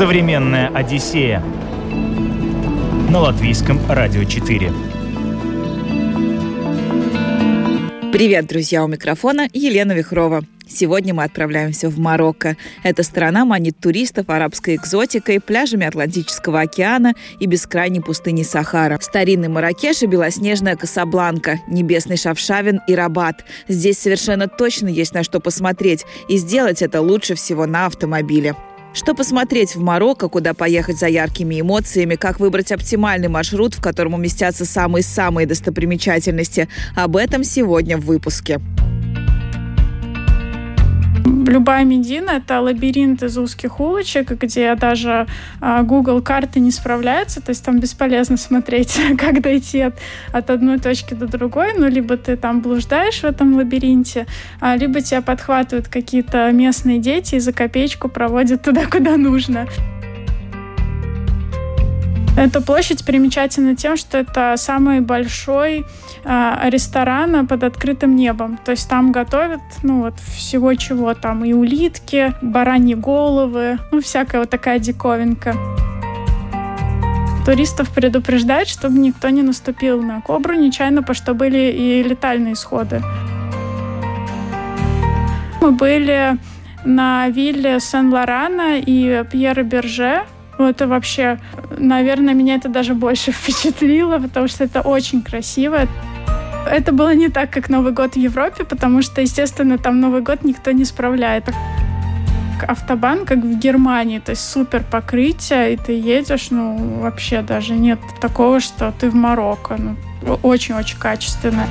Современная Одиссея на латвийском радио 4. Привет, друзья, у микрофона Елена Вихрова. Сегодня мы отправляемся в Марокко. Эта страна манит туристов арабской экзотикой, пляжами Атлантического океана и бескрайней пустыни Сахара. Старинный Маракеш и белоснежная Касабланка, небесный Шавшавин и Рабат. Здесь совершенно точно есть на что посмотреть, и сделать это лучше всего на автомобиле. Что посмотреть в Марокко, куда поехать за яркими эмоциями, как выбрать оптимальный маршрут, в котором уместятся самые-самые достопримечательности. Об этом сегодня в выпуске. Любая Медина — это лабиринт из узких улочек, где даже а, Google карты не справляются, то есть там бесполезно смотреть, как дойти от, от одной точки до другой, ну, либо ты там блуждаешь в этом лабиринте, а, либо тебя подхватывают какие-то местные дети и за копеечку проводят туда, куда нужно. Эта площадь примечательна тем, что это самый большой э, ресторан под открытым небом. То есть там готовят, ну вот всего чего там и улитки, бараньи головы, ну всякая вот такая диковинка. Туристов предупреждают, чтобы никто не наступил на кобру нечаянно, потому что были и летальные исходы. Мы были на вилле Сен-Лорана и Пьера Берже, ну, это вообще, наверное, меня это даже больше впечатлило, потому что это очень красиво. Это было не так, как Новый год в Европе, потому что, естественно, там Новый год никто не справляет. Автобан, как в Германии, то есть супер покрытие, и ты едешь, ну, вообще даже нет такого, что ты в Марокко. Ну, очень-очень качественно.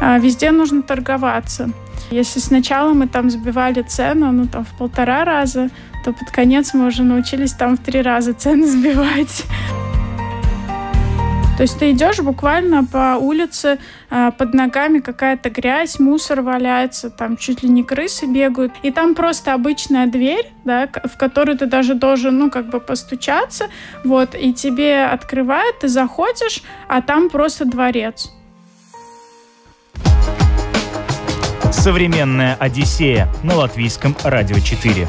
А везде нужно торговаться. Если сначала мы там сбивали цену, ну, там, в полтора раза, то под конец мы уже научились там в три раза цены сбивать. То есть ты идешь буквально по улице, а, под ногами какая-то грязь, мусор валяется, там чуть ли не крысы бегают. И там просто обычная дверь, да, в которую ты даже должен, ну, как бы постучаться, вот, и тебе открывают, ты заходишь, а там просто дворец. Современная Одиссея на латвийском радио 4.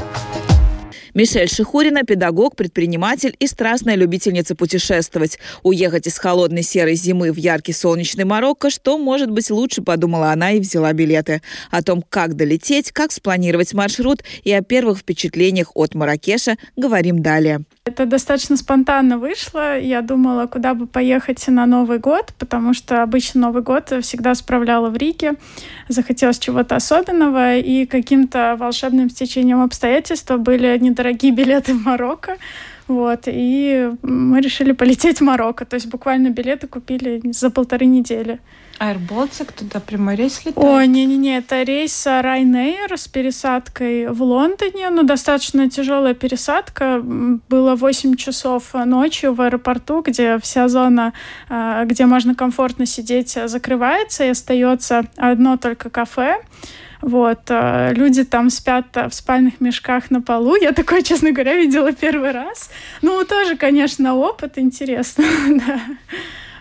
Мишель Шихурина – педагог, предприниматель и страстная любительница путешествовать. Уехать из холодной серой зимы в яркий солнечный Марокко, что может быть лучше, подумала она и взяла билеты. О том, как долететь, как спланировать маршрут и о первых впечатлениях от Маракеша говорим далее. Это достаточно спонтанно вышло. Я думала, куда бы поехать на Новый год, потому что обычно Новый год всегда справляла в Риге. Захотелось чего-то особенного, и каким-то волшебным стечением обстоятельств были недорогие билеты в Марокко. Вот, и мы решили полететь в Марокко. То есть буквально билеты купили за полторы недели. Аэроболтик туда прямой рейс летает? О, не-не-не, это рейс Ryanair с пересадкой в Лондоне. Ну, достаточно тяжелая пересадка. Было 8 часов ночью в аэропорту, где вся зона, а, где можно комфортно сидеть, закрывается, и остается одно только кафе. Вот, а, люди там спят в спальных мешках на полу. Я такое, честно говоря, видела первый раз. Ну, тоже, конечно, опыт интересно, да.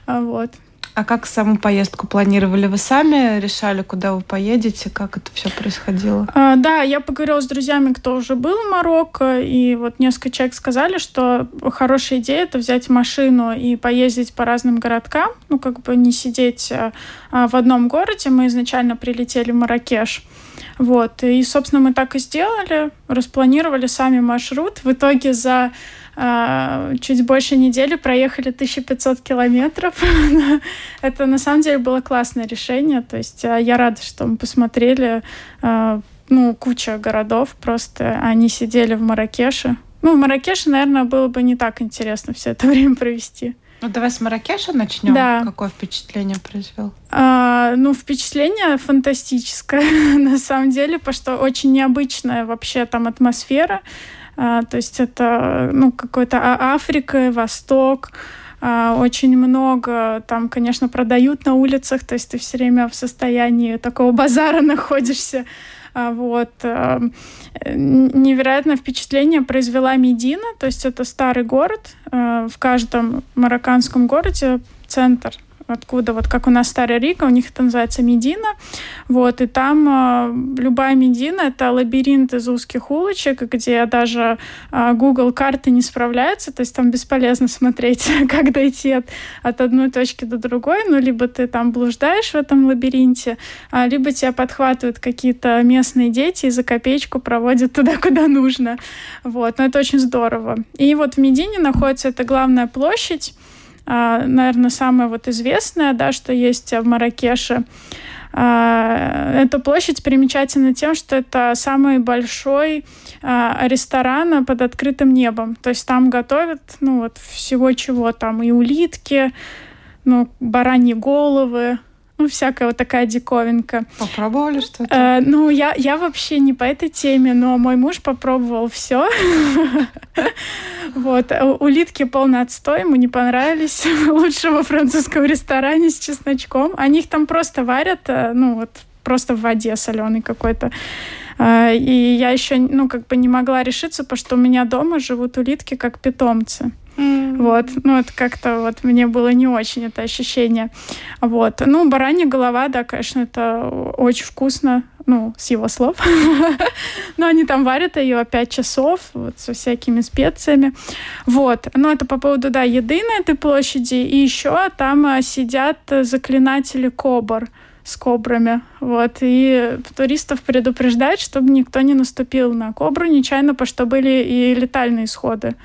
А вот. А как саму поездку планировали? Вы сами решали, куда вы поедете? Как это все происходило? А, да, я поговорила с друзьями, кто уже был в Марокко, и вот несколько человек сказали, что хорошая идея это взять машину и поездить по разным городкам, ну как бы не сидеть а, а в одном городе. Мы изначально прилетели в Маракеш. Вот. И, собственно, мы так и сделали. Распланировали сами маршрут. В итоге за чуть больше недели проехали 1500 километров. Это на самом деле было классное решение. То есть а, я рада, что мы посмотрели а, ну, куча городов. Просто они сидели в Маракеше. Ну, в Маракеше, наверное, было бы не так интересно все это время провести. Ну, давай с Маракеша начнем. Да. Какое впечатление произвел? А, ну, впечатление фантастическое, на самом деле, потому что очень необычная вообще там атмосфера. А, то есть это ну, какой-то а, Африка, Восток, а, очень много там, конечно, продают на улицах, то есть ты все время в состоянии такого базара находишься. Вот. Невероятное впечатление произвела Медина, то есть это старый город. В каждом марокканском городе центр откуда, вот как у нас Старая Рига, у них это называется Медина, вот, и там э, любая Медина — это лабиринт из узких улочек, где даже э, Google карты не справляются, то есть там бесполезно смотреть, как дойти от, от одной точки до другой, ну, либо ты там блуждаешь в этом лабиринте, а, либо тебя подхватывают какие-то местные дети и за копеечку проводят туда, куда нужно, вот, но это очень здорово. И вот в Медине находится эта главная площадь, наверное, самая вот известная, да, что есть в Маракеше. А, эта площадь примечательна тем, что это самый большой а, ресторан под открытым небом. То есть там готовят, ну вот всего чего там и улитки, ну бараньи головы, ну, всякая вот такая диковинка. Попробовали что-то? Э, ну, я, я вообще не по этой теме, но мой муж попробовал все. Вот. Улитки полный отстой, ему не понравились. Лучше во французском ресторане с чесночком. Они их там просто варят, э, ну, вот просто в воде соленой какой-то. Э, и я еще, ну, как бы не могла решиться, потому что у меня дома живут улитки как питомцы. Вот, ну, это как-то вот мне было не очень это ощущение. Вот. Ну, баранья голова, да, конечно, это очень вкусно, ну, с его слов. Но они там варят ее 5 часов вот, со всякими специями. Вот. Но это по поводу, да, еды на этой площади. И еще там а, сидят заклинатели кобр с кобрами. Вот. И туристов предупреждают, чтобы никто не наступил на кобру нечаянно, потому что были и летальные исходы.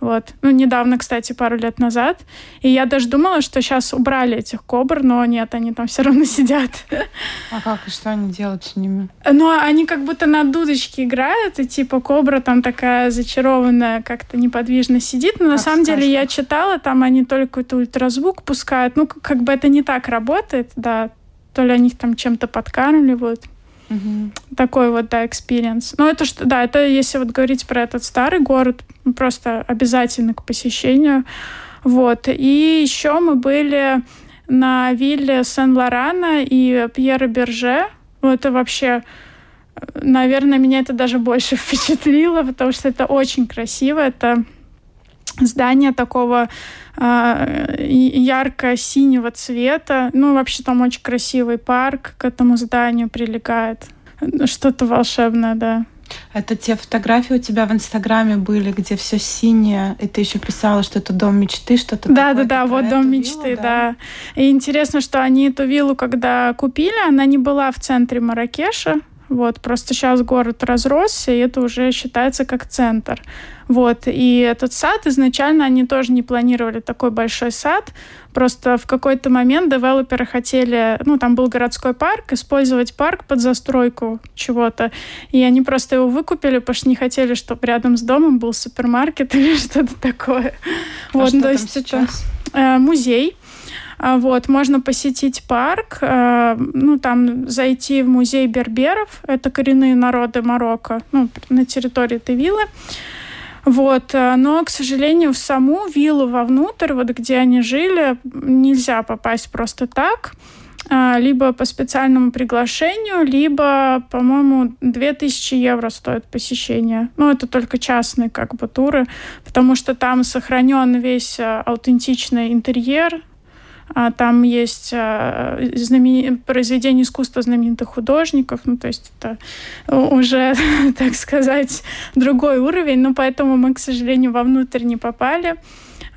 Вот. Ну, недавно, кстати, пару лет назад. И я даже думала, что сейчас убрали этих кобр, но нет, они там все равно сидят. А как? И что они делают с ними? Ну, они как будто на дудочке играют, и типа кобра там такая зачарованная, как-то неподвижно сидит. Но как на самом сказка. деле я читала, там они только какой-то ультразвук пускают. Ну, как бы это не так работает, да. То ли они их там чем-то подкармливают. Угу. Такой вот, да, experience. Ну, это что, да, это если вот говорить про этот старый город, просто обязательно к посещению. Вот. И еще мы были на вилле Сен-Лорана и Пьера Берже. Ну, это вообще, наверное, меня это даже больше впечатлило, потому что это очень красиво. Это здание такого э, ярко-синего цвета. Ну, вообще там очень красивый парк к этому зданию прилегает. Что-то волшебное, да. Это те фотографии у тебя в Инстаграме были, где все синее, и ты еще писала, что это дом мечты, что-то Да, да, да, вот дом мечты, виллу, да. да. И интересно, что они эту виллу, когда купили, она не была в центре Маракеша, вот, просто сейчас город разросся, и это уже считается как центр. Вот, и этот сад изначально они тоже не планировали такой большой сад, просто в какой-то момент девелоперы хотели, ну, там был городской парк, использовать парк под застройку чего-то, и они просто его выкупили, потому что не хотели, чтобы рядом с домом был супермаркет или что-то такое. А вот, что то есть сейчас? это э, музей, вот, можно посетить парк, а, ну, там зайти в музей берберов, это коренные народы Марокко, ну, на территории этой виллы. Вот, а, но, к сожалению, в саму виллу вовнутрь, вот где они жили, нельзя попасть просто так либо по специальному приглашению, либо, по-моему, 2000 евро стоит посещение. Ну, это только частные как бы туры, потому что там сохранен весь аутентичный интерьер, а, там есть а, знамен... произведения искусства знаменитых художников, ну, то есть это уже, так сказать, другой уровень, но поэтому мы, к сожалению, вовнутрь не попали.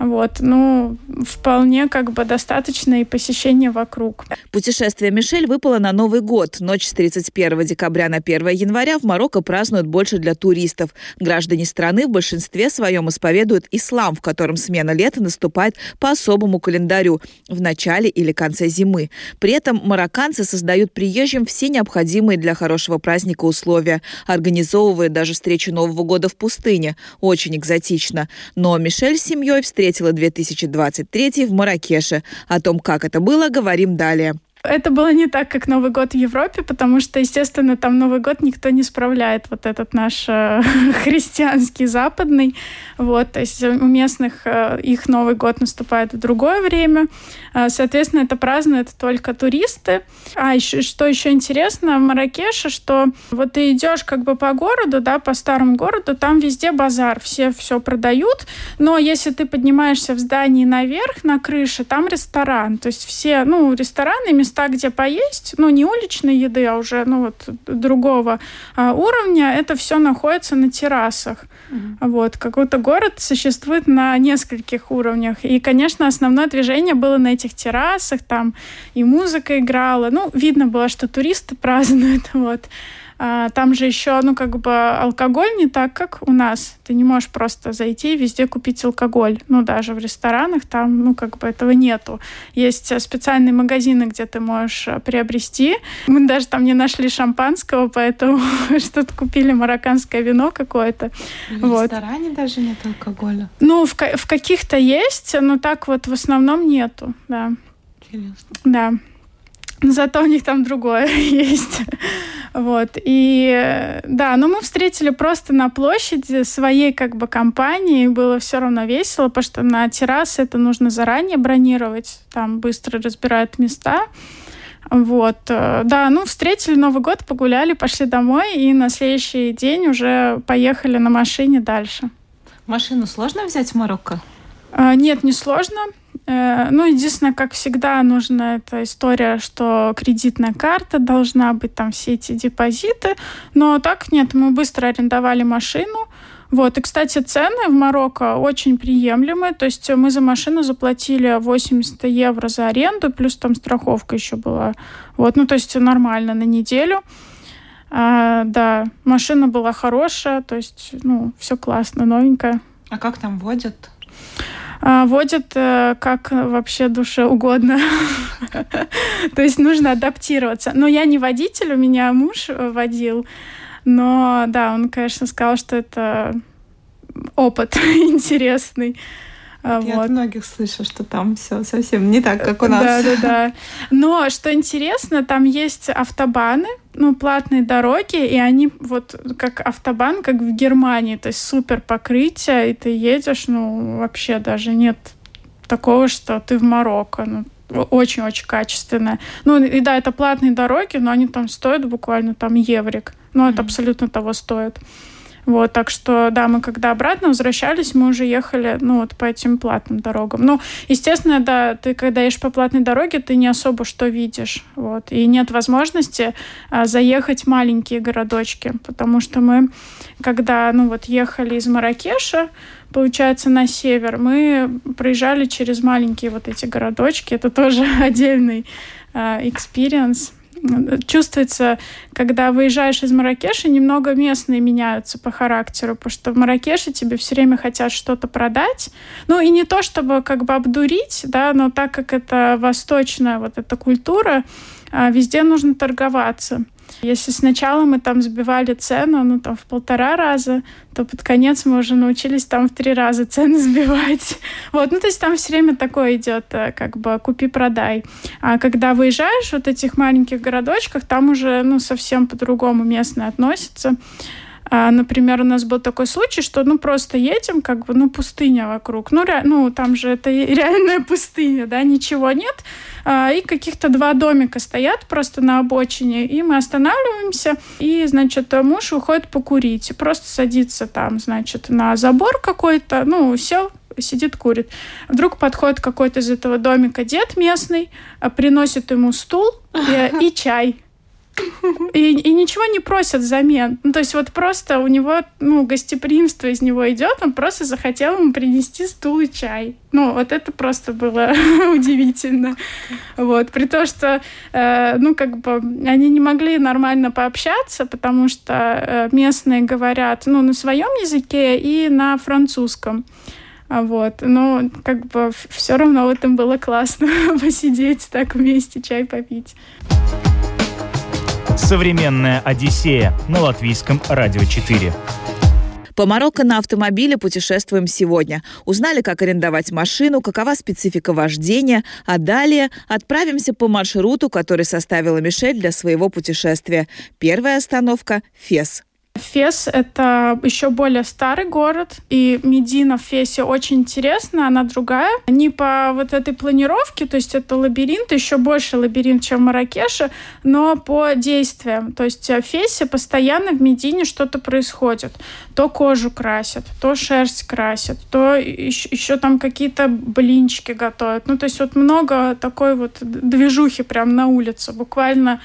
Вот, ну, вполне как бы достаточно и посещения вокруг. Путешествие Мишель выпало на Новый год. Ночь с 31 декабря на 1 января в Марокко празднуют больше для туристов. Граждане страны в большинстве своем исповедуют ислам, в котором смена лета наступает по особому календарю в начале или конце зимы. При этом марокканцы создают приезжим все необходимые для хорошего праздника условия, организовывая даже встречу Нового года в пустыне. Очень экзотично. Но Мишель с семьей встретила встретила 2023 в Маракеше. О том, как это было, говорим далее. Это было не так, как Новый год в Европе, потому что, естественно, там Новый год никто не справляет вот этот наш э, христианский западный. Вот, то есть у местных э, их Новый год наступает в другое время. Э, соответственно, это празднуют только туристы. А еще, что еще интересно в Маракеше, что вот ты идешь как бы по городу, да, по старому городу, там везде базар, все все продают, но если ты поднимаешься в здании наверх, на крыше, там ресторан, то есть все, ну, рестораны, места, где поесть, ну, не уличной еды, а уже, ну, вот, другого а, уровня, это все находится на террасах. Mm-hmm. Вот, какой-то город существует на нескольких уровнях. И, конечно, основное движение было на этих террасах, там и музыка играла. Ну, видно было, что туристы празднуют, вот. А, там же еще, ну, как бы алкоголь не так, как у нас. Ты не можешь просто зайти и везде купить алкоголь. Ну, даже в ресторанах там, ну, как бы этого нету. Есть специальные магазины, где ты можешь э, приобрести. Мы даже там не нашли шампанского, поэтому что-то купили марокканское вино какое-то. В вот. ресторане даже нет алкоголя? Ну, в, в каких-то есть, но так вот в основном нету, да. Интересно. Да. Зато у них там другое есть. Вот. И да, но мы встретили просто на площади своей как бы компании. Было все равно весело, потому что на террасе это нужно заранее бронировать. Там быстро разбирают места. Вот, да, ну, встретили Новый год, погуляли, пошли домой, и на следующий день уже поехали на машине дальше. Машину сложно взять в Марокко? А, нет, не сложно. Э, ну, единственное, как всегда, нужна эта история, что кредитная карта должна быть, там все эти депозиты. Но так нет, мы быстро арендовали машину. Вот. И, кстати, цены в Марокко очень приемлемые. То есть мы за машину заплатили 80 евро за аренду, плюс там страховка еще была. Вот. Ну, то есть нормально на неделю. А, да, машина была хорошая, то есть, ну, все классно, новенькая. А как там водят? А, водят э, как вообще душе угодно. То есть нужно адаптироваться. Но я не водитель, у меня муж э, водил. Но да, он, конечно, сказал, что это опыт интересный. Я вот. от многих слышу, что там все совсем не так, как у нас. Да, да, да. Но что интересно, там есть автобаны, ну, платные дороги, и они вот как автобан, как в Германии, то есть супер покрытие, и ты едешь, ну, вообще даже нет такого, что ты в Марокко. Ну, очень-очень качественное. Ну, и да, это платные дороги, но они там стоят буквально там еврик. Ну, mm-hmm. это абсолютно того стоит. Вот, так что, да, мы когда обратно возвращались, мы уже ехали, ну, вот по этим платным дорогам. Ну, естественно, да, ты когда едешь по платной дороге, ты не особо что видишь, вот, и нет возможности а, заехать в маленькие городочки, потому что мы, когда, ну, вот ехали из Маракеша, получается, на север, мы проезжали через маленькие вот эти городочки, это тоже отдельный experience, чувствуется, когда выезжаешь из Маракеша, немного местные меняются по характеру, потому что в Маракеше тебе все время хотят что-то продать. Ну и не то, чтобы как бы обдурить, да, но так как это восточная вот эта культура, а, везде нужно торговаться. Если сначала мы там сбивали цену, ну, там, в полтора раза, то под конец мы уже научились там в три раза цены сбивать. Вот, ну, то есть там все время такое идет, э, как бы, купи-продай. А когда выезжаешь вот этих маленьких городочках, там уже, ну, совсем по-другому местные относятся. А, например, у нас был такой случай, что ну просто едем, как бы, ну пустыня вокруг. Ну, ре, ну там же это реальная пустыня, да, ничего нет. А, и каких-то два домика стоят просто на обочине, и мы останавливаемся, и, значит, муж выходит покурить, просто садится там, значит, на забор какой-то, ну, сел, сидит, курит. Вдруг подходит какой-то из этого домика дед местный, а, приносит ему стул и, и чай. И, и ничего не просят взамен. Ну, то есть вот просто у него, ну, гостеприимство из него идет, он просто захотел ему принести стул и чай. Ну, вот это просто было удивительно. Вот, при том, что, э, ну, как бы, они не могли нормально пообщаться, потому что э, местные говорят, ну, на своем языке и на французском. Вот. Но как бы все равно в этом было классно посидеть так вместе, чай попить. Современная Одиссея на латвийском радио 4. По Марокко на автомобиле путешествуем сегодня. Узнали, как арендовать машину, какова специфика вождения, а далее отправимся по маршруту, который составила Мишель для своего путешествия. Первая остановка – Фес. Фес — это еще более старый город, и Медина в Фесе очень интересна, она другая. Не по вот этой планировке, то есть это лабиринт, еще больше лабиринт, чем в Маракеше, но по действиям. То есть в Фесе постоянно в Медине что-то происходит. То кожу красят, то шерсть красят, то еще, еще там какие-то блинчики готовят. Ну, то есть вот много такой вот движухи прям на улице. Буквально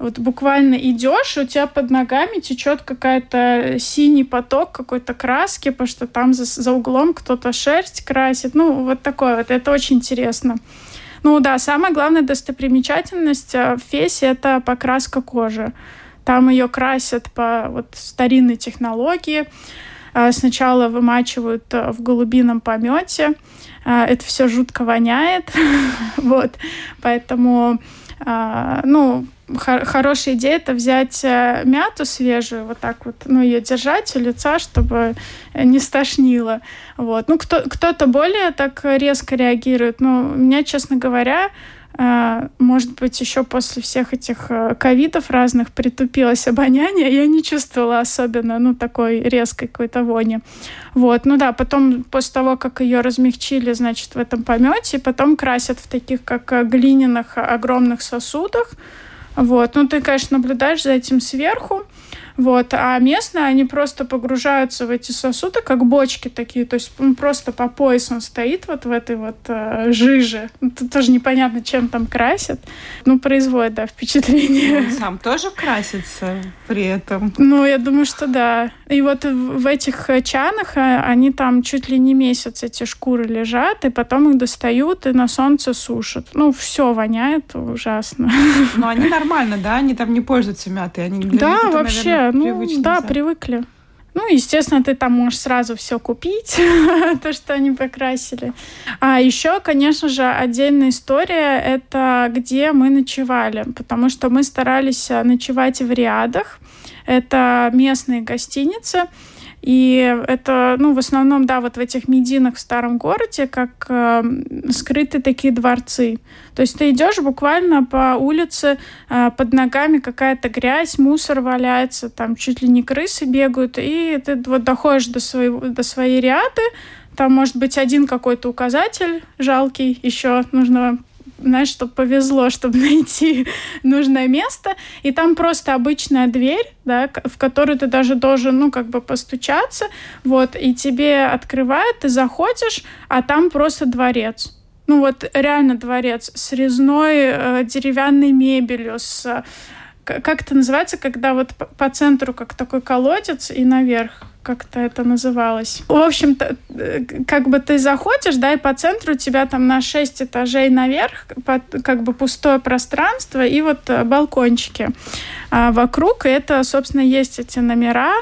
вот буквально идешь, у тебя под ногами течет какая-то синий поток какой-то краски, потому что там за, за углом кто-то шерсть красит. Ну, вот такое вот. Это очень интересно. Ну да, самая главная достопримечательность э, в Фесе — это покраска кожи. Там ее красят по вот, старинной технологии. Э, сначала вымачивают э, в голубином помете. Это все жутко воняет. вот. Поэтому, ну, хорошая идея это взять э, мяту свежую, вот так вот, ну, ее держать у лица, чтобы не стошнило. Вот. Ну, кто, кто-то более так резко реагирует, но у меня, честно говоря, может быть, еще после всех этих э, ковидов разных притупилось обоняние, я не чувствовала особенно, ну, такой резкой какой-то вони. Вот, ну да, потом, после того, как ее размягчили, значит, в этом помете, потом красят в таких, как глиняных огромных сосудах, вот. Ну, ты, конечно, наблюдаешь за этим сверху, вот. А местные, они просто погружаются в эти сосуды, как бочки такие. То есть он просто по пояс он стоит вот в этой вот э, жиже. Тут тоже непонятно, чем там красят. Ну, производит, да, впечатление. Он сам тоже красится при этом? Ну, я думаю, что да. И вот в этих чанах э, они там чуть ли не месяц эти шкуры лежат, и потом их достают и на солнце сушат. Ну, все воняет ужасно. Но они нормально, да? Они там не пользуются мятой? Они да, вообще, наверное, ну, привычно. Да, привыкли. Ну, естественно, ты там можешь сразу все купить, то, что они покрасили. А еще, конечно же, отдельная история — это где мы ночевали, потому что мы старались ночевать в Риадах. Это местные гостиницы, и это, ну, в основном, да, вот в этих мединах в старом городе, как э, скрытые такие дворцы. То есть ты идешь буквально по улице, э, под ногами какая-то грязь, мусор валяется, там чуть ли не крысы бегают, и ты вот доходишь до, своего, до своей ряды, там может быть один какой-то указатель жалкий, еще нужно знаешь, чтобы повезло, чтобы найти нужное место. И там просто обычная дверь, да, в которую ты даже должен, ну, как бы постучаться, вот, и тебе открывают, ты заходишь, а там просто дворец. Ну, вот реально дворец с резной э, деревянной мебелью, с как это называется, когда вот по центру как такой колодец и наверх как-то это называлось. В общем-то, э, как бы ты заходишь, да, и по центру у тебя там на 6 этажей наверх, как бы пустое пространство и вот э, балкончики а вокруг. И это, собственно, есть эти номера.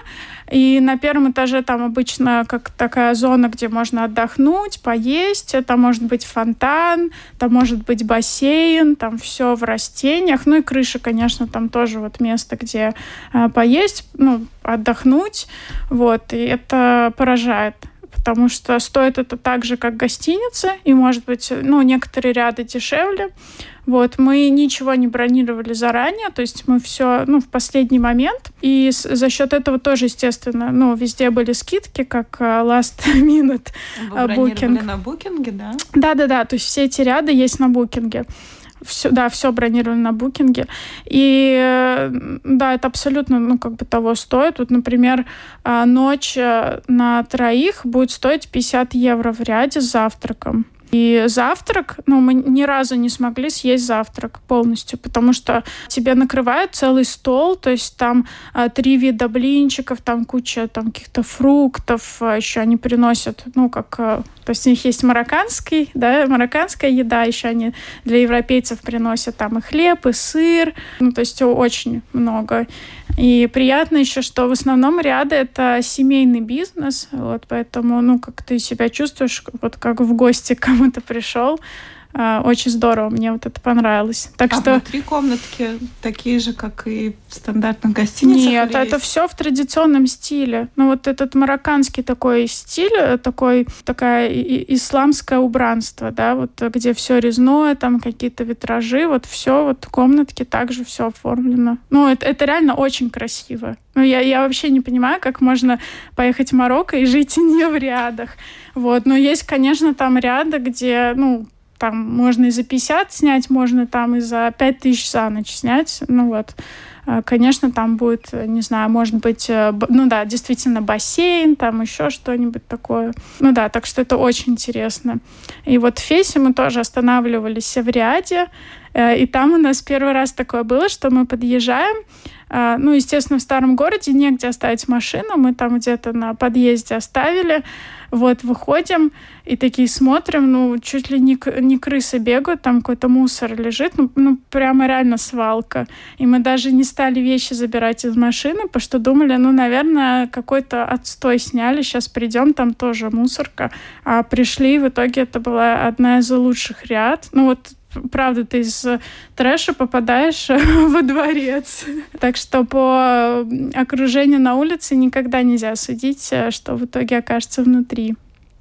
И на первом этаже там обычно как такая зона, где можно отдохнуть, поесть. Там может быть фонтан, там может быть бассейн, там все в растениях. Ну и крыша, конечно, там тоже вот место, где э, поесть, ну, отдохнуть. Вот, и это поражает потому что стоит это так же, как гостиница, и, может быть, ну, некоторые ряды дешевле. Вот, мы ничего не бронировали заранее, то есть мы все, ну, в последний момент. И с, за счет этого тоже, естественно, ну, везде были скидки, как uh, last minute Вы booking. на букинге, да? Да-да-да, то есть все эти ряды есть на букинге. Все, да, все бронировали на букинге. И да, это абсолютно, ну, как бы того стоит. Вот, например, а, ночь э, на троих будет стоить 50 евро в ряде с завтраком. И завтрак, ну, мы ни разу не смогли съесть завтрак полностью, потому что тебе накрывают целый стол, то есть там а, три вида блинчиков, там куча там каких-то фруктов, а, еще они приносят, ну, как а, то есть у них есть марокканский, да, марокканская еда, еще они для европейцев приносят там и хлеб, и сыр, ну, то есть очень много. И приятно еще, что в основном ряды это семейный бизнес, вот, поэтому, ну, как ты себя чувствуешь, вот как в гости к кому-то пришел, очень здорово, мне вот это понравилось. Так а что... внутри комнатки такие же, как и в стандартных гостиницах? Нет, это есть? все в традиционном стиле. Ну вот этот марокканский такой стиль, э, такой, такая исламское убранство, да, вот где все резное, там какие-то витражи, вот все, вот комнатки также все оформлено. Ну это, это реально очень красиво. Ну, я, я вообще не понимаю, как можно поехать в Марокко и жить не в рядах. Вот. Но есть, конечно, там ряды, где, ну, там можно и за 50 снять, можно там и за 5 тысяч за ночь снять. Ну вот, э, конечно, там будет, не знаю, может быть, э, ну да, действительно бассейн, там еще что-нибудь такое. Ну да, так что это очень интересно. И вот в Фесе мы тоже останавливались в ряде, э, и там у нас первый раз такое было, что мы подъезжаем, ну, естественно, в старом городе негде оставить машину, мы там где-то на подъезде оставили, вот, выходим и такие смотрим, ну, чуть ли не, не крысы бегают, там какой-то мусор лежит, ну, ну, прямо реально свалка. И мы даже не стали вещи забирать из машины, потому что думали, ну, наверное, какой-то отстой сняли, сейчас придем, там тоже мусорка. А пришли, в итоге это была одна из лучших ряд. Ну, вот правда, ты из трэша попадаешь во дворец. Так что по окружению на улице никогда нельзя судить, э, что в итоге окажется внутри.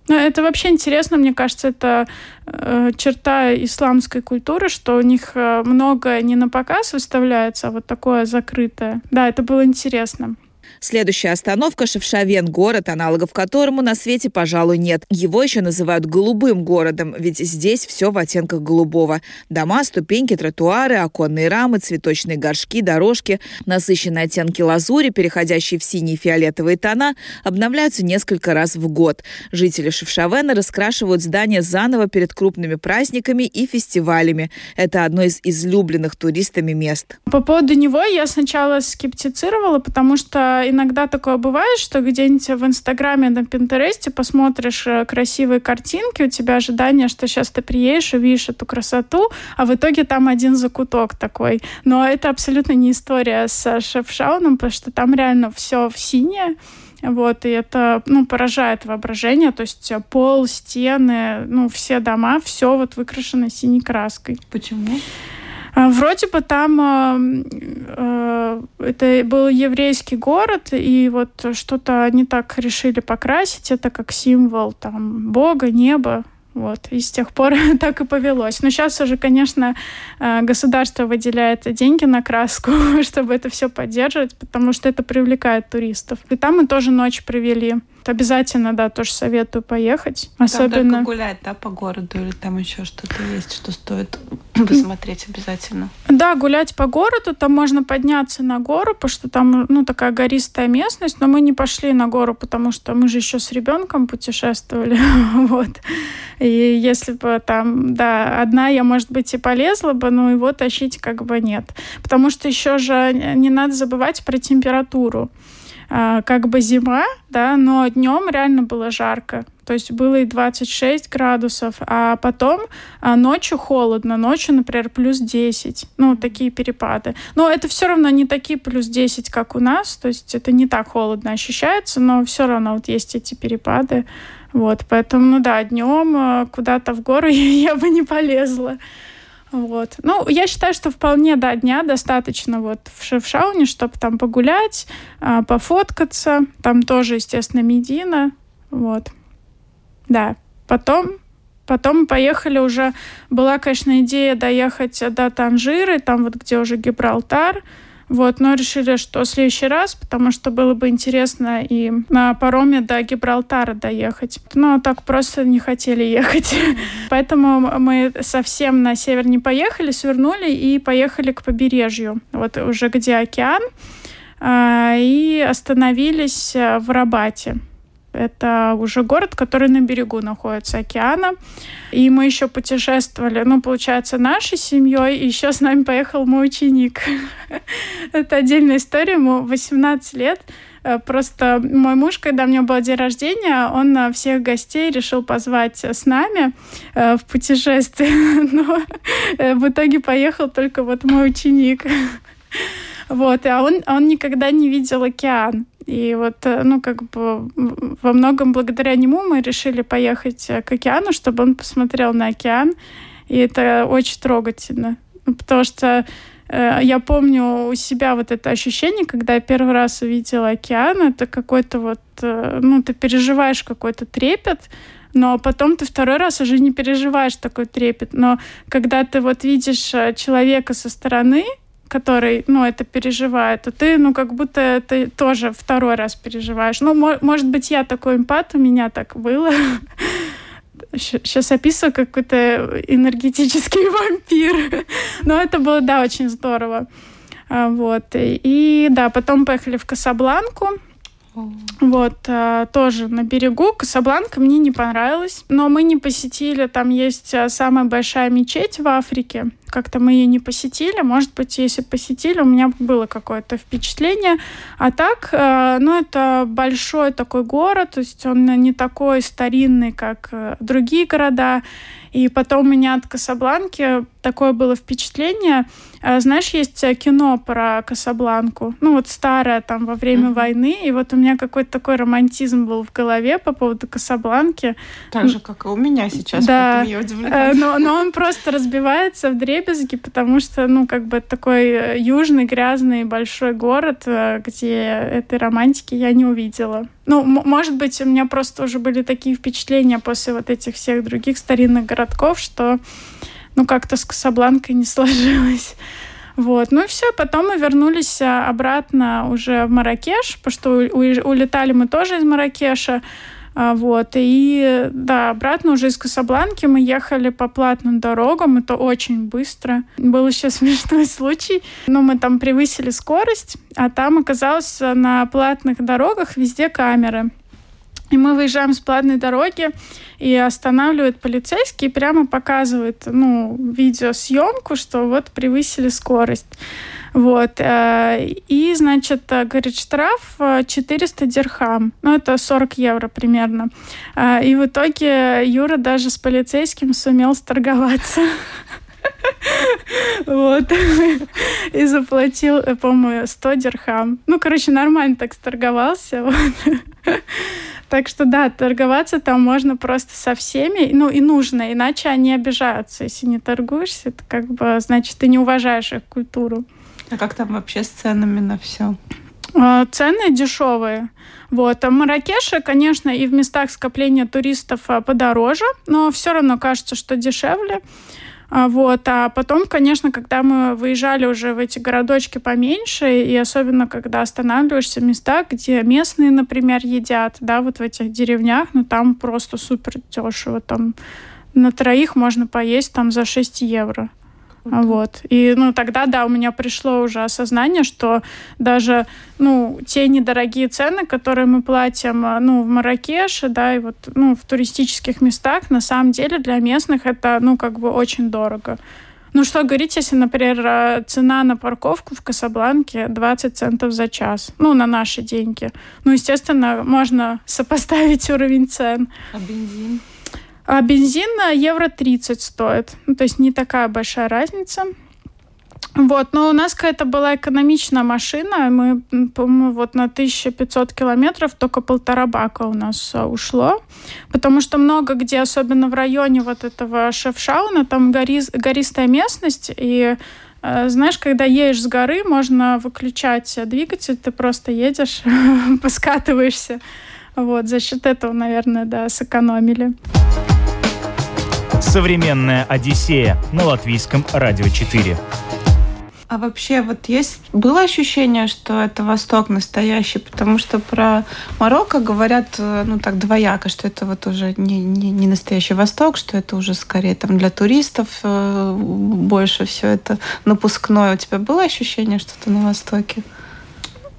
Но это вообще интересно, мне кажется, это э, черта исламской культуры, что у них э, много не на показ выставляется, а вот такое закрытое. Да, это было интересно. Следующая остановка – Шевшавен, город, аналогов которому на свете, пожалуй, нет. Его еще называют голубым городом, ведь здесь все в оттенках голубого. Дома, ступеньки, тротуары, оконные рамы, цветочные горшки, дорожки, насыщенные оттенки лазури, переходящие в синие и фиолетовые тона, обновляются несколько раз в год. Жители Шевшавена раскрашивают здания заново перед крупными праздниками и фестивалями. Это одно из излюбленных туристами мест. По поводу него я сначала скептицировала, потому что иногда такое бывает, что где-нибудь в Инстаграме, на Пинтересте посмотришь э, красивые картинки, у тебя ожидание, что сейчас ты приедешь, увидишь эту красоту, а в итоге там один закуток такой. Но это абсолютно не история с Шефшауном, потому что там реально все в синее. Вот, и это, ну, поражает воображение, то есть пол, стены, ну, все дома, все вот выкрашено синей краской. Почему? А, вроде бы там э, это был еврейский город, и вот что-то они так решили покрасить это как символ там Бога, неба. Вот. И с тех пор так и повелось. Но сейчас уже, конечно, государство выделяет деньги на краску, чтобы это все поддерживать, потому что это привлекает туристов. И там мы тоже ночь провели обязательно, да, тоже советую поехать. Особенно... Там гулять, да, по городу или там еще что-то есть, что стоит посмотреть обязательно? Да, гулять по городу, там можно подняться на гору, потому что там, ну, такая гористая местность, но мы не пошли на гору, потому что мы же еще с ребенком путешествовали, вот. И если бы там, да, одна я, может быть, и полезла бы, но его тащить как бы нет. Потому что еще же не надо забывать про температуру. А, как бы зима, да, но днем реально было жарко. То есть было и 26 градусов, а потом а ночью холодно, ночью, например, плюс 10. Ну, такие перепады. Но это все равно не такие плюс 10, как у нас, то есть это не так холодно ощущается, но все равно вот есть эти перепады. Вот, поэтому, ну да, днем а, куда-то в гору я бы не полезла. Вот. Ну, я считаю, что вполне до дня достаточно вот в Шевшауне, чтобы там погулять, а, пофоткаться. Там тоже, естественно, Медина. Вот. Да. Потом Потом поехали уже, была, конечно, идея доехать до Танжиры, там вот где уже Гибралтар, вот, но решили, что в следующий раз, потому что было бы интересно и на пароме до Гибралтара доехать. Но так просто не хотели ехать. Поэтому мы совсем на север не поехали, свернули и поехали к побережью. Вот уже где океан. А, и остановились в Рабате. Это уже город, который на берегу находится океана. И мы еще путешествовали, ну, получается, нашей семьей, и еще с нами поехал мой ученик. Это отдельная история, ему 18 лет. Э, просто мой муж, когда у него был день рождения, он всех гостей решил позвать с нами э, в путешествие, но э, в итоге поехал только вот мой ученик. Вот, а он, он никогда не видел океан. И вот, э, ну, как бы во многом благодаря нему мы решили поехать э, к океану, чтобы он посмотрел на океан. И это очень трогательно. Потому что э, я помню у себя вот это ощущение, когда я первый раз увидела океан, это какой-то вот, э, ну, ты переживаешь какой-то трепет, но потом ты второй раз уже не переживаешь такой трепет. Но когда ты вот видишь э, человека со стороны, который, ну, это переживает, то ты, ну, как будто ты тоже второй раз переживаешь. Ну, может быть, я такой эмпат, у меня так было. Сейчас описываю какой-то энергетический вампир. Но это было, да, очень здорово. А, вот. И, да, потом поехали в Касабланку. Вот, а, тоже на берегу. Касабланка мне не понравилась, но мы не посетили. Там есть а, самая большая мечеть в Африке. Как-то мы ее не посетили. Может быть, если посетили, у меня было какое-то впечатление. А так, а, ну, это большой такой город, то есть он не такой старинный, как э, другие города. И потом у меня от Касабланки такое было впечатление. А, знаешь, есть э, кино про Касабланку, ну вот старое там во время mm-hmm. войны, и вот у меня какой-то такой романтизм был в голове по поводу Касабланки. Так же, как и у меня сейчас, да, я удивляюсь. Э, но, но он просто разбивается в дребезги, потому что, ну, как бы такой э, южный, грязный, большой город, где этой романтики я не увидела. Ну, может быть, у меня просто уже были такие впечатления после вот этих всех других старинных городков, что ну, как-то с Касабланкой не сложилось. Вот. Ну и все, потом мы вернулись а, обратно уже в Маракеш, потому что улетали мы тоже из Маракеша. А, вот. И да, обратно уже из Касабланки мы ехали по платным дорогам. Это очень быстро. Был еще смешной случай. Но мы там превысили скорость, а там оказалось на платных дорогах везде камеры. И мы выезжаем с платной дороги, и останавливает полицейский, и прямо показывает, ну, видеосъемку, что вот превысили скорость. Вот. Э, и, значит, э, говорит, штраф 400 э, дирхам. Ну, это 40 евро примерно. И в итоге Юра даже с полицейским сумел сторговаться. Вот. И заплатил, по-моему, 100 дирхам. Ну, короче, нормально так сторговался. Вот. Так что да, торговаться там можно просто со всеми, ну и нужно, иначе они обижаются. Если не торгуешься, это как бы значит ты не уважаешь их культуру. А как там вообще с ценами на все? А, цены дешевые. Вот. А в Маракеше, конечно, и в местах скопления туристов а, подороже, но все равно кажется, что дешевле. А, вот. А потом, конечно, когда мы выезжали уже в эти городочки поменьше, и особенно когда останавливаешься в местах, где местные, например, едят, да, вот в этих деревнях, ну там просто супер дешево. Там на троих можно поесть там за 6 евро. Круто. Вот. И, ну, тогда, да, у меня пришло уже осознание, что даже, ну, те недорогие цены, которые мы платим, а, ну, в Маракеше, да, и вот, ну, в туристических местах, на самом деле для местных это, ну, как бы очень дорого. Ну, что говорить, если, например, а, цена на парковку в Касабланке 20 центов за час. Ну, на наши деньги. Ну, естественно, можно сопоставить уровень цен. А бензин? А бензин евро 30 стоит. Ну, то есть не такая большая разница. Вот, но у нас какая-то была экономичная машина. Мы, по-моему, вот на 1500 километров только полтора бака у нас а, ушло. Потому что много где, особенно в районе вот этого Шефшауна, там гори, гористая местность, и а, знаешь, когда едешь с горы, можно выключать двигатель, ты просто едешь, поскатываешься. Вот, за счет этого, наверное, да, сэкономили. Современная Одиссея на латвийском радио 4. А вообще вот есть было ощущение, что это Восток настоящий, потому что про Марокко говорят, э, ну так двояко, что это вот уже не, не, не настоящий Восток, что это уже скорее там для туристов э, больше все это напускное. У тебя было ощущение, что ты на Востоке?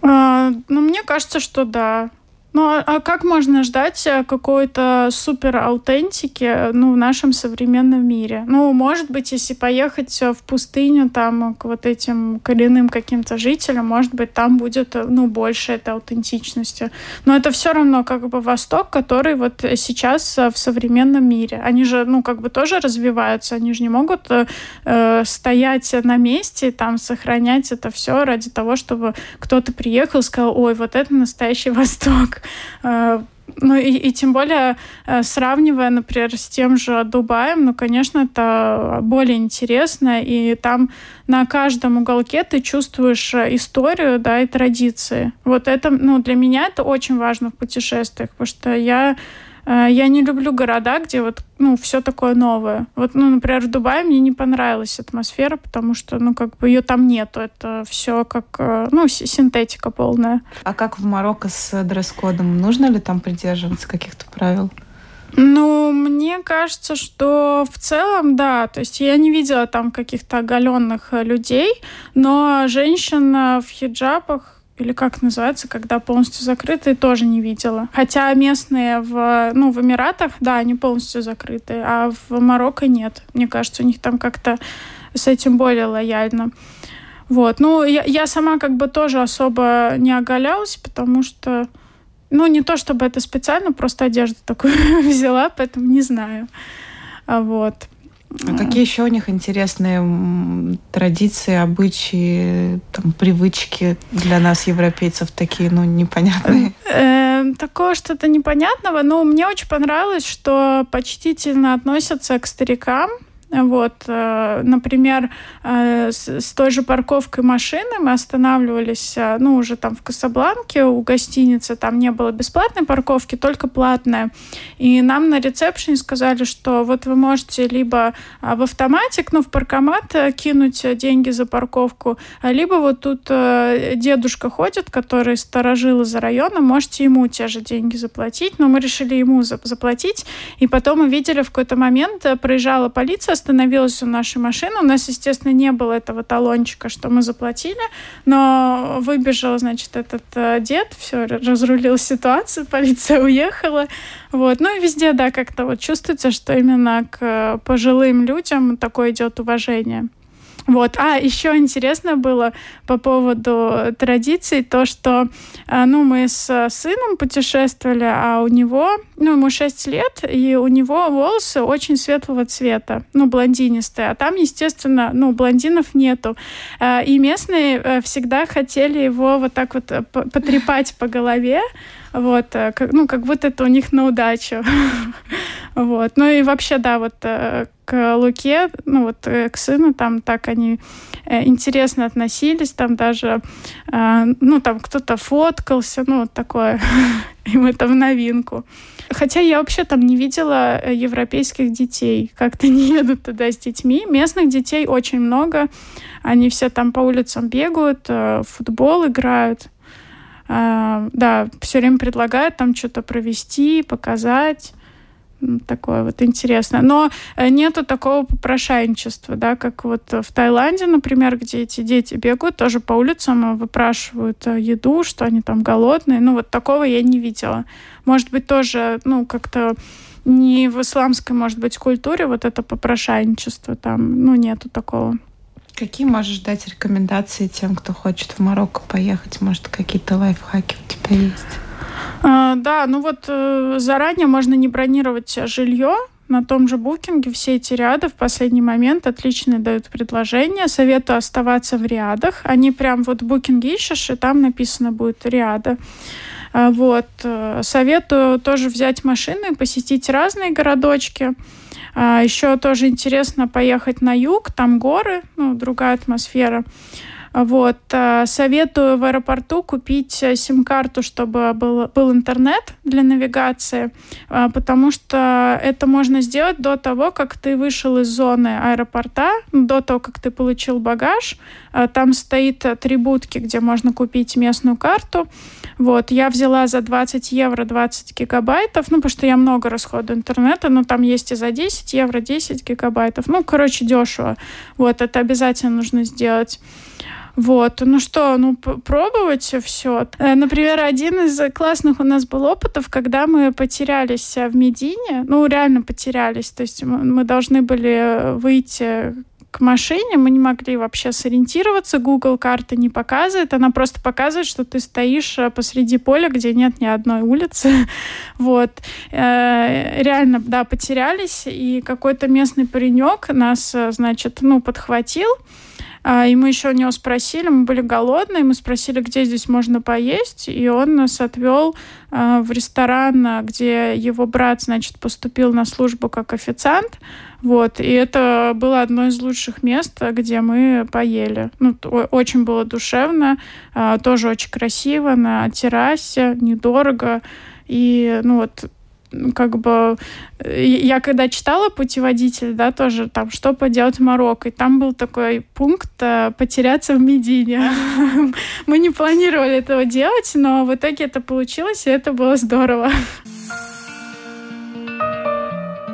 А, ну, мне кажется, что да. Ну, а, а как можно ждать э, какой-то супер аутентики ну, в нашем современном мире? Ну, может быть, если поехать в пустыню там к вот этим коренным каким-то жителям, может быть, там будет э, ну, больше этой аутентичности. Но это все равно как бы Восток, который вот сейчас э, в современном мире. Они же, ну, как бы тоже развиваются, они же не могут э, стоять на месте там сохранять это все ради того, чтобы кто-то приехал и сказал, ой, вот это настоящий Восток. Э, Ну и, и тем более э, сравнивая, например, с тем же Дубаем, ну, конечно, это более интересно, и там на каждом уголке ты чувствуешь э, историю, да, и традиции. Вот это, ну, для меня это очень важно в путешествиях, потому что я я не люблю города, где вот, ну, все такое новое. Вот, ну, например, в Дубае мне не понравилась атмосфера, потому что, ну, как бы ее там нету. Это все как, э, ну, синтетика полная. А как в Марокко с дресс-кодом? Нужно ли там придерживаться каких-то правил? Ну, мне кажется, что в целом, да, то есть я не видела там каких-то оголенных э, людей, но женщина в хиджабах или как называется, когда полностью закрытые, тоже не видела. Хотя местные в, ну, в Эмиратах, да, они полностью закрыты, а в Марокко нет. Мне кажется, у них там как-то с этим более лояльно. Вот. Ну, я, я сама как бы тоже особо не оголялась, потому что, ну, не то чтобы это специально, просто одежду такую взяла, поэтому не знаю. Вот. А какие еще у них интересные традиции, обычаи, там, привычки для нас, европейцев, такие, ну, непонятные? Э, такого что-то непонятного. Но мне очень понравилось, что почтительно относятся к старикам. Вот, э, например, э, с той же парковкой машины мы останавливались, э, ну, уже там в Касабланке у гостиницы, там не было бесплатной парковки, только платная. И нам на ресепшене сказали, что вот вы можете либо в автоматик, ну, в паркомат кинуть деньги за парковку, либо вот тут дедушка ходит, который сторожил из района, можете ему те же деньги заплатить. Но мы решили ему заплатить, и потом мы видели в какой-то момент, проезжала полиция, остановилась у нашей машины. У нас, естественно, не было этого талончика, что мы заплатили, но выбежал, значит, этот э, дед, все, разрулил ситуацию, полиция уехала. Вот. Ну и везде, да, как-то вот чувствуется, что именно к пожилым людям такое идет уважение. Вот. А, еще интересно было по поводу традиций, то, что а, ну, мы с сыном путешествовали, а у него, ну, ему 6 лет, и у него волосы очень светлого цвета, ну, блондинистые, а там, естественно, ну, блондинов нету. А, и местные э, всегда хотели его вот так вот э, потрепать по голове, вот, э, ну, как будто это у них на удачу. вот. Ну и вообще, да, вот э, к Луке, ну вот э, к сыну, там так они интересно относились, там даже, ну, там кто-то фоткался, ну, вот такое, им это в новинку. Хотя я вообще там не видела европейских детей, как-то не едут туда с детьми. Местных детей очень много, они все там по улицам бегают, футбол играют. А, да, все время предлагают там что-то провести, показать. Такое вот интересно. Но э, нету такого попрошайничества, да, как вот в Таиланде, например, где эти дети бегают тоже по улицам, выпрашивают э, еду, что они там голодные. Ну, вот такого я не видела. Может быть, тоже, ну, как-то не в исламской, может быть, культуре вот это попрошайничество там, ну, нету такого. Какие можешь дать рекомендации тем, кто хочет в Марокко поехать? Может, какие-то лайфхаки у тебя есть? А, да, ну вот э, заранее можно не бронировать жилье, на том же букинге все эти ряды в последний момент отлично дают предложения. Советую оставаться в рядах. Они прям вот букинги ищешь, и там написано будет ряда. Вот. Э, советую тоже взять машину и посетить разные городочки. А, еще тоже интересно поехать на юг, там горы, ну, другая атмосфера. Вот. А, советую в аэропорту купить э, сим-карту, чтобы был, был интернет для навигации, а, потому что это можно сделать до того, как ты вышел из зоны аэропорта, до того, как ты получил багаж. Там стоит три будки, где можно купить местную карту. Вот, я взяла за 20 евро 20 гигабайтов, ну, потому что я много расходую интернета, но там есть и за 10 евро 10 гигабайтов. Ну, короче, дешево. Вот, это обязательно нужно сделать. Вот, ну что, ну пробовать все. Э, например, один из классных у нас был опытов, когда мы потерялись в Медине, ну реально потерялись, то есть мы должны были выйти к машине, мы не могли вообще сориентироваться, Google карты не показывает, она просто показывает, что ты стоишь э, посреди поля, где нет ни одной улицы. вот. Э, реально, да, потерялись, и какой-то местный паренек нас, э, значит, ну, подхватил, и мы еще у него спросили, мы были голодные, мы спросили, где здесь можно поесть, и он нас отвел а, в ресторан, где его брат, значит, поступил на службу как официант. Вот, и это было одно из лучших мест, где мы поели. Ну, очень было душевно, а, тоже очень красиво, на террасе, недорого. И, ну вот, как бы я когда читала путеводитель, да, тоже там, что поделать в Марокко, и там был такой пункт э, потеряться в Медине. Мы не планировали этого делать, но в итоге это получилось, и это было здорово.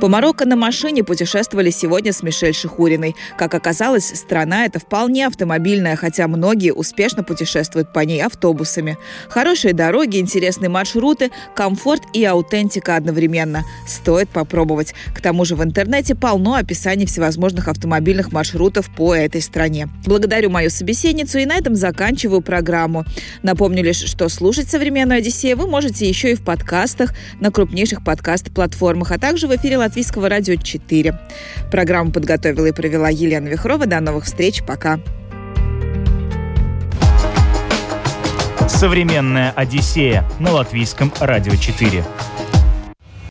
По Марокко на машине путешествовали сегодня с Мишель Шихуриной. Как оказалось, страна эта вполне автомобильная, хотя многие успешно путешествуют по ней автобусами. Хорошие дороги, интересные маршруты, комфорт и аутентика одновременно. Стоит попробовать. К тому же в интернете полно описаний всевозможных автомобильных маршрутов по этой стране. Благодарю мою собеседницу и на этом заканчиваю программу. Напомню лишь, что слушать «Современную Одиссею» вы можете еще и в подкастах на крупнейших подкаст-платформах, а также в эфире Латвийского радио 4. Программу подготовила и провела Елена Вихрова. До новых встреч. Пока. Современная Одиссея на Латвийском радио 4.